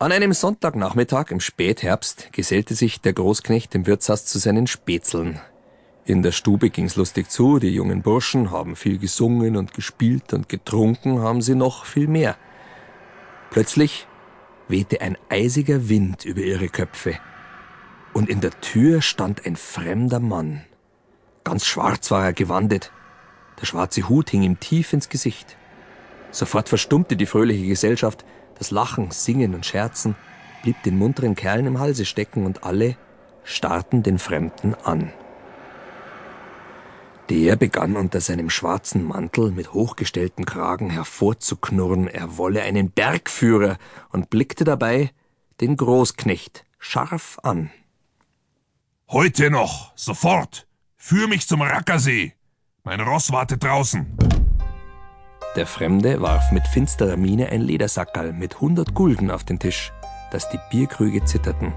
An einem Sonntagnachmittag im Spätherbst gesellte sich der Großknecht im Wirtshaus zu seinen Spätzeln. In der Stube ging's lustig zu, die jungen Burschen haben viel gesungen und gespielt und getrunken haben sie noch viel mehr. Plötzlich wehte ein eisiger Wind über ihre Köpfe, und in der Tür stand ein fremder Mann. Ganz schwarz war er gewandet, der schwarze Hut hing ihm tief ins Gesicht. Sofort verstummte die fröhliche Gesellschaft, das Lachen, Singen und Scherzen blieb den munteren Kerlen im Halse stecken und alle starrten den Fremden an. Der begann unter seinem schwarzen Mantel mit hochgestelltem Kragen hervorzuknurren, er wolle einen Bergführer und blickte dabei den Großknecht scharf an. Heute noch, sofort! Führ mich zum Rackersee! Mein Ross wartet draußen! Der Fremde warf mit finsterer Miene ein Ledersackerl mit hundert Gulden auf den Tisch, dass die Bierkrüge zitterten.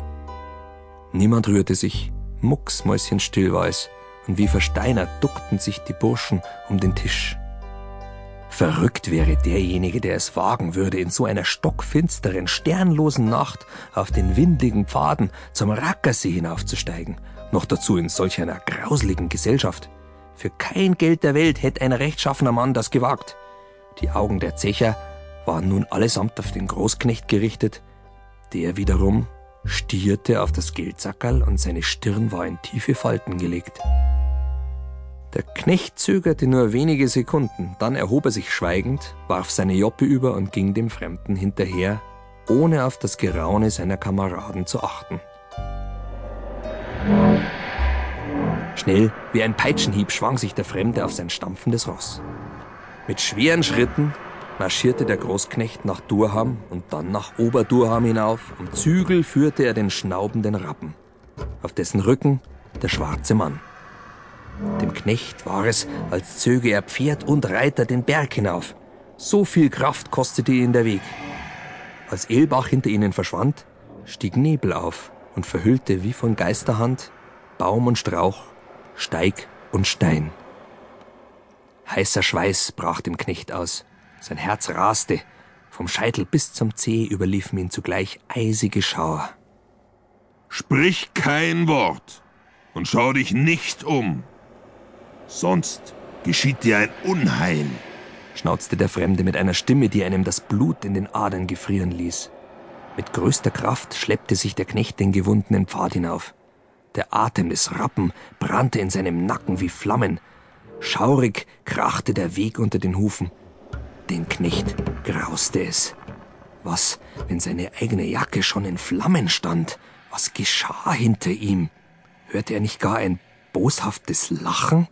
Niemand rührte sich, mucksmäuschenstill war es, und wie versteinert duckten sich die Burschen um den Tisch. Verrückt wäre derjenige, der es wagen würde, in so einer stockfinsteren, sternlosen Nacht auf den windigen Pfaden zum Rackersee hinaufzusteigen, noch dazu in solch einer grauseligen Gesellschaft. Für kein Geld der Welt hätte ein rechtschaffener Mann das gewagt. Die Augen der Zecher waren nun allesamt auf den Großknecht gerichtet, der wiederum stierte auf das Geldsackerl und seine Stirn war in tiefe Falten gelegt. Der Knecht zögerte nur wenige Sekunden, dann erhob er sich schweigend, warf seine Joppe über und ging dem Fremden hinterher, ohne auf das Geraune seiner Kameraden zu achten. Schnell wie ein Peitschenhieb schwang sich der Fremde auf sein stampfendes Ross. Mit schweren Schritten marschierte der Großknecht nach Durham und dann nach Oberdurham hinauf. Am Zügel führte er den schnaubenden Rappen, auf dessen Rücken der schwarze Mann. Dem Knecht war es, als zöge er Pferd und Reiter den Berg hinauf. So viel Kraft kostete ihn der Weg. Als Elbach hinter ihnen verschwand, stieg Nebel auf und verhüllte wie von Geisterhand Baum und Strauch, Steig und Stein. Heißer Schweiß brach dem Knecht aus. Sein Herz raste. Vom Scheitel bis zum Zeh überliefen ihn zugleich eisige Schauer. Sprich kein Wort und schau dich nicht um. Sonst geschieht dir ein Unheil, schnauzte der Fremde mit einer Stimme, die einem das Blut in den Adern gefrieren ließ. Mit größter Kraft schleppte sich der Knecht den gewundenen Pfad hinauf. Der Atem des Rappen brannte in seinem Nacken wie Flammen, Schaurig krachte der Weg unter den Hufen. Den Knecht grauste es. Was, wenn seine eigene Jacke schon in Flammen stand? Was geschah hinter ihm? Hörte er nicht gar ein boshaftes Lachen?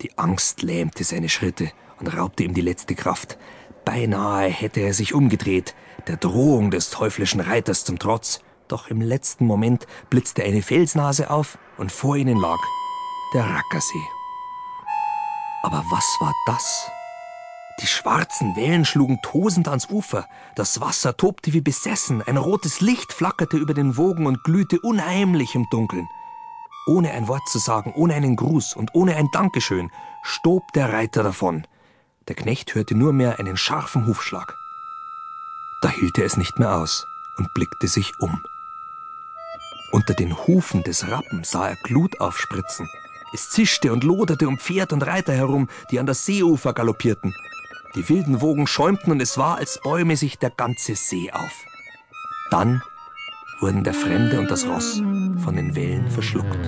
Die Angst lähmte seine Schritte und raubte ihm die letzte Kraft. Beinahe hätte er sich umgedreht, der Drohung des teuflischen Reiters zum Trotz. Doch im letzten Moment blitzte eine Felsnase auf und vor ihnen lag der Rackersee. Aber was war das? Die schwarzen Wellen schlugen tosend ans Ufer, das Wasser tobte wie besessen, ein rotes Licht flackerte über den Wogen und glühte unheimlich im Dunkeln. Ohne ein Wort zu sagen, ohne einen Gruß und ohne ein Dankeschön, stob der Reiter davon. Der Knecht hörte nur mehr einen scharfen Hufschlag. Da hielt er es nicht mehr aus und blickte sich um. Unter den Hufen des Rappen sah er Glut aufspritzen, es zischte und loderte um Pferd und Reiter herum, die an das Seeufer galoppierten. Die wilden Wogen schäumten und es war, als bäume sich der ganze See auf. Dann wurden der Fremde und das Ross von den Wellen verschluckt.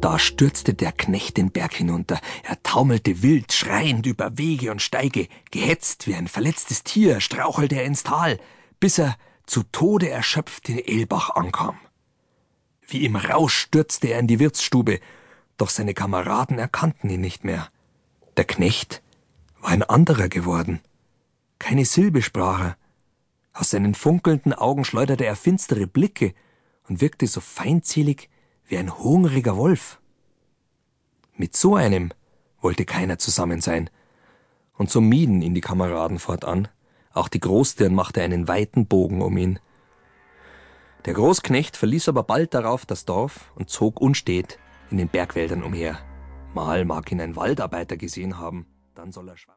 Da stürzte der Knecht den Berg hinunter. Er taumelte wild, schreiend über Wege und Steige. Gehetzt wie ein verletztes Tier strauchelte er ins Tal, bis er zu Tode erschöpft in Elbach ankam. Wie im Rausch stürzte er in die Wirtsstube, doch seine Kameraden erkannten ihn nicht mehr. Der Knecht war ein anderer geworden. Keine Silbe sprach er. Aus seinen funkelnden Augen schleuderte er finstere Blicke und wirkte so feindselig wie ein hungriger Wolf. Mit so einem wollte keiner zusammen sein, und so mieden ihn die Kameraden fortan. Auch die Großstirn machte einen weiten Bogen um ihn. Der Großknecht verließ aber bald darauf das Dorf und zog unstet in den Bergwäldern umher. Mal mag ihn ein Waldarbeiter gesehen haben, dann soll er schwach